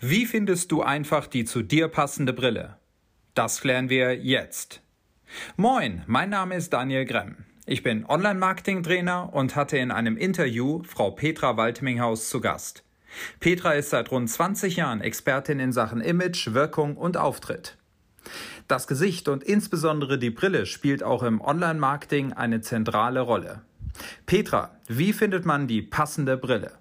Wie findest du einfach die zu dir passende Brille? Das klären wir jetzt. Moin, mein Name ist Daniel Gremm. Ich bin Online-Marketing-Trainer und hatte in einem Interview Frau Petra Waldminghaus zu Gast. Petra ist seit rund 20 Jahren Expertin in Sachen Image, Wirkung und Auftritt. Das Gesicht und insbesondere die Brille spielt auch im Online-Marketing eine zentrale Rolle. Petra, wie findet man die passende Brille?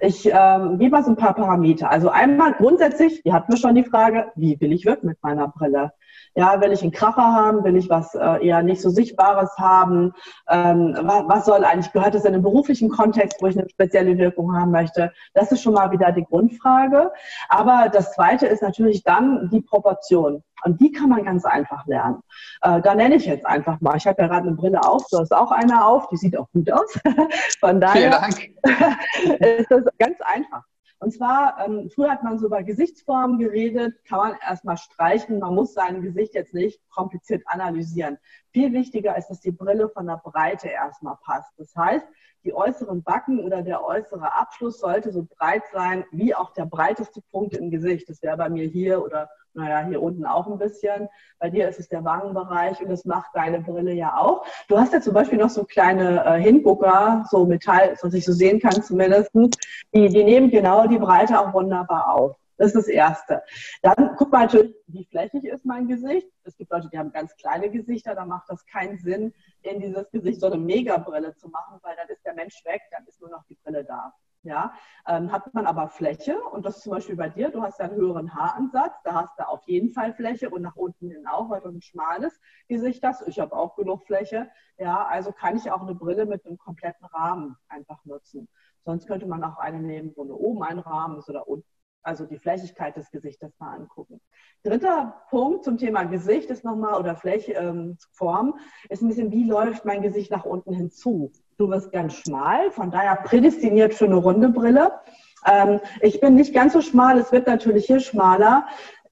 Ich ähm, gebe mal so ein paar Parameter. Also einmal grundsätzlich, hier hatten wir schon die Frage, wie will ich wirken mit meiner Brille? Ja, will ich einen Kracher haben? Will ich was äh, eher nicht so Sichtbares haben? Ähm, was, was soll eigentlich, gehört das in einen beruflichen Kontext, wo ich eine spezielle Wirkung haben möchte? Das ist schon mal wieder die Grundfrage. Aber das Zweite ist natürlich dann die Proportion. Und die kann man ganz einfach lernen. Äh, da nenne ich jetzt einfach mal. Ich habe ja gerade eine Brille auf, du hast auch eine auf, die sieht auch gut aus. Von daher ist das ganz einfach. Und zwar, ähm, früher hat man so über Gesichtsformen geredet, kann man erstmal streichen. Man muss sein Gesicht jetzt nicht kompliziert analysieren. Viel wichtiger ist, dass die Brille von der Breite erstmal passt. Das heißt, die äußeren Backen oder der äußere Abschluss sollte so breit sein wie auch der breiteste Punkt im Gesicht. Das wäre bei mir hier oder naja, hier unten auch ein bisschen. Bei dir ist es der Wangenbereich und das macht deine Brille ja auch. Du hast ja zum Beispiel noch so kleine äh, Hingucker, so Metall, was ich so sehen kann zumindest. Die, die nehmen genau die Breite auch wunderbar auf. Das ist das Erste. Dann guck mal natürlich, wie flächig ist mein Gesicht. Es gibt Leute, die haben ganz kleine Gesichter, da macht das keinen Sinn, in dieses Gesicht so eine Megabrille zu machen, weil dann ist der Mensch weg, dann ist nur noch die Brille da. Ja, ähm, hat man aber Fläche und das zum Beispiel bei dir, du hast ja einen höheren Haaransatz, da hast du auf jeden Fall Fläche und nach unten hin auch, weil du ein schmales Gesicht hast. Ich habe auch genug Fläche. Ja, also kann ich auch eine Brille mit einem kompletten Rahmen einfach nutzen. Sonst könnte man auch eine nehmen, wo nur oben ein Rahmen ist oder unten also die Flächigkeit des Gesichtes mal angucken. Dritter Punkt zum Thema Gesicht ist nochmal, oder Flächform, ähm, ist ein bisschen, wie läuft mein Gesicht nach unten hinzu? Du wirst ganz schmal, von daher prädestiniert für eine runde Brille. Ähm, ich bin nicht ganz so schmal, es wird natürlich hier schmaler.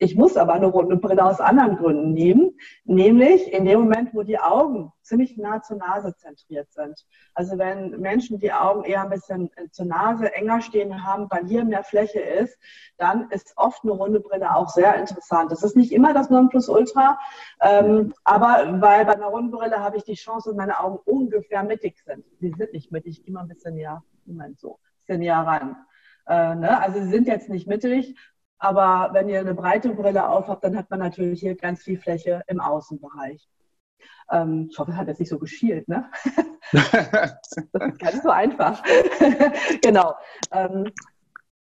Ich muss aber eine runde Brille aus anderen Gründen nehmen, nämlich in dem Moment, wo die Augen ziemlich nah zur Nase zentriert sind. Also wenn Menschen die Augen eher ein bisschen zur Nase enger stehen haben, weil hier mehr Fläche ist, dann ist oft eine runde Brille auch sehr interessant. Das ist nicht immer das Nonplusultra, ähm, aber weil bei einer runden Brille habe ich die Chance, dass meine Augen ungefähr mittig sind. Sie sind nicht mittig, mal ein bisschen näher, Moment so, ein bisschen näher ran. Äh, ne? Also sie sind jetzt nicht mittig, aber wenn ihr eine breite Brille aufhabt, dann hat man natürlich hier ganz viel Fläche im Außenbereich. Ähm, ich hoffe, es hat jetzt nicht so geschielt, ne? das ist ganz so einfach. genau. Ähm,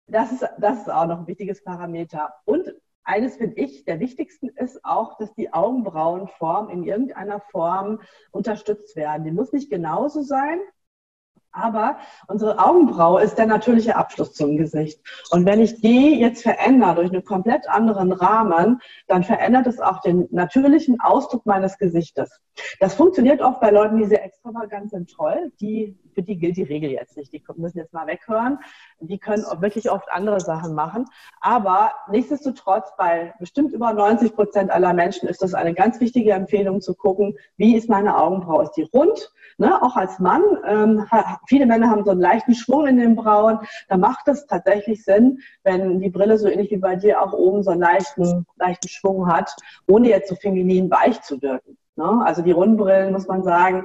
das, ist, das ist auch noch ein wichtiges Parameter. Und eines finde ich, der wichtigsten ist auch, dass die Augenbrauenform in irgendeiner Form unterstützt werden. Die muss nicht genauso sein, aber unsere Augenbraue ist der natürliche Abschluss zum Gesicht. Und wenn ich die jetzt verändere durch einen komplett anderen Rahmen, dann verändert es auch den natürlichen Ausdruck meines Gesichtes. Das funktioniert oft bei Leuten, die sehr extravagant sind, toll. Die, für die gilt die Regel jetzt nicht. Die müssen jetzt mal weghören. Die können wirklich oft andere Sachen machen. Aber nichtsdestotrotz, bei bestimmt über 90 Prozent aller Menschen ist das eine ganz wichtige Empfehlung zu gucken, wie ist meine Augenbraue? Ist die rund? Ne? Auch als Mann. Ähm, viele Männer haben so einen leichten Schwung in den Brauen. Da macht es tatsächlich Sinn, wenn die Brille so ähnlich wie bei dir auch oben so einen leichten, leichten Schwung hat, ohne jetzt so feminin weich zu wirken. Ne? Also die Rundbrillen, muss man sagen,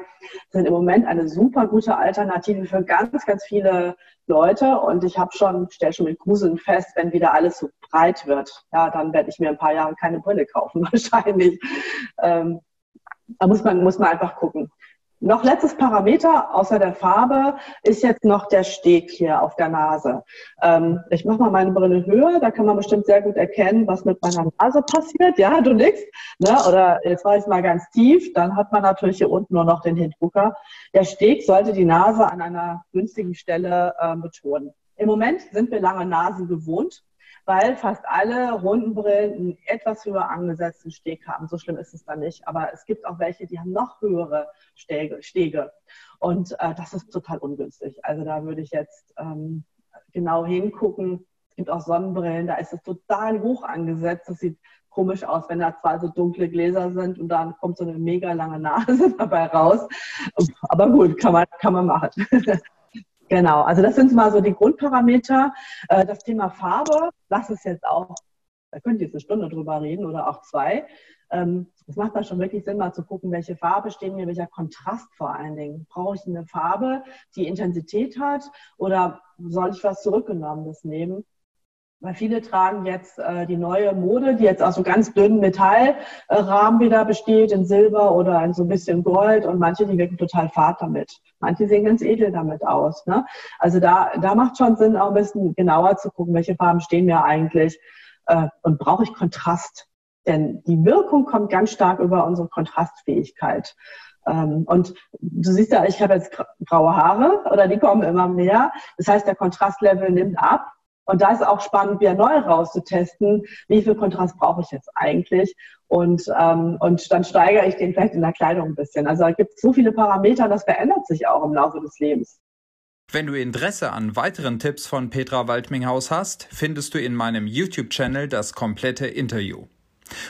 sind im Moment eine super gute Alternative für ganz, ganz viele Leute. Und ich habe schon, stelle schon mit Gruseln fest, wenn wieder alles so breit wird, ja, dann werde ich mir ein paar Jahre keine Brille kaufen, wahrscheinlich. Ähm, da muss man, muss man einfach gucken. Noch letztes Parameter außer der Farbe ist jetzt noch der Steg hier auf der Nase. Ähm, ich mache mal meine Brille höher, da kann man bestimmt sehr gut erkennen, was mit meiner Nase passiert. Ja, du nix. Ne? Oder jetzt war ich mal ganz tief, dann hat man natürlich hier unten nur noch den Hindrucker. Der Steg sollte die Nase an einer günstigen Stelle äh, betonen. Im Moment sind wir lange Nasen gewohnt weil fast alle runden Brillen einen etwas höher angesetzten Steg haben. So schlimm ist es dann nicht. Aber es gibt auch welche, die haben noch höhere Stege. Stege. Und äh, das ist total ungünstig. Also da würde ich jetzt ähm, genau hingucken. Es gibt auch Sonnenbrillen, da ist es total hoch angesetzt. Das sieht komisch aus, wenn da zwei so dunkle Gläser sind und dann kommt so eine mega lange Nase dabei raus. Aber gut, kann man, kann man machen. Genau, also das sind mal so die Grundparameter. Äh, das Thema Farbe, das ist jetzt auch, da könnt ihr jetzt eine Stunde drüber reden oder auch zwei. Ähm, es macht da schon wirklich Sinn, mal zu gucken, welche Farbe steht mir, welcher Kontrast vor allen Dingen. Brauche ich eine Farbe, die Intensität hat oder soll ich was Zurückgenommenes nehmen? Weil viele tragen jetzt äh, die neue Mode, die jetzt aus so ganz dünnen Metallrahmen wieder besteht, in Silber oder in so ein bisschen Gold und manche, die wirken total fad damit. Manche sehen ganz edel damit aus. Ne? Also da, da macht schon Sinn, auch ein bisschen genauer zu gucken, welche Farben stehen mir eigentlich äh, und brauche ich Kontrast. Denn die Wirkung kommt ganz stark über unsere Kontrastfähigkeit. Ähm, und du siehst ja, ich habe jetzt graue Haare oder die kommen immer mehr. Das heißt, der Kontrastlevel nimmt ab. Und da ist auch spannend, wieder neu rauszutesten, wie viel Kontrast brauche ich jetzt eigentlich. Und, ähm, und dann steigere ich den vielleicht in der Kleidung ein bisschen. Also da gibt es so viele Parameter, das verändert sich auch im Laufe des Lebens. Wenn du Interesse an weiteren Tipps von Petra Waldminghaus hast, findest du in meinem YouTube-Channel das komplette Interview.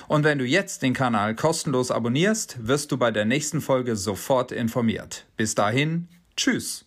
Und wenn du jetzt den Kanal kostenlos abonnierst, wirst du bei der nächsten Folge sofort informiert. Bis dahin, tschüss.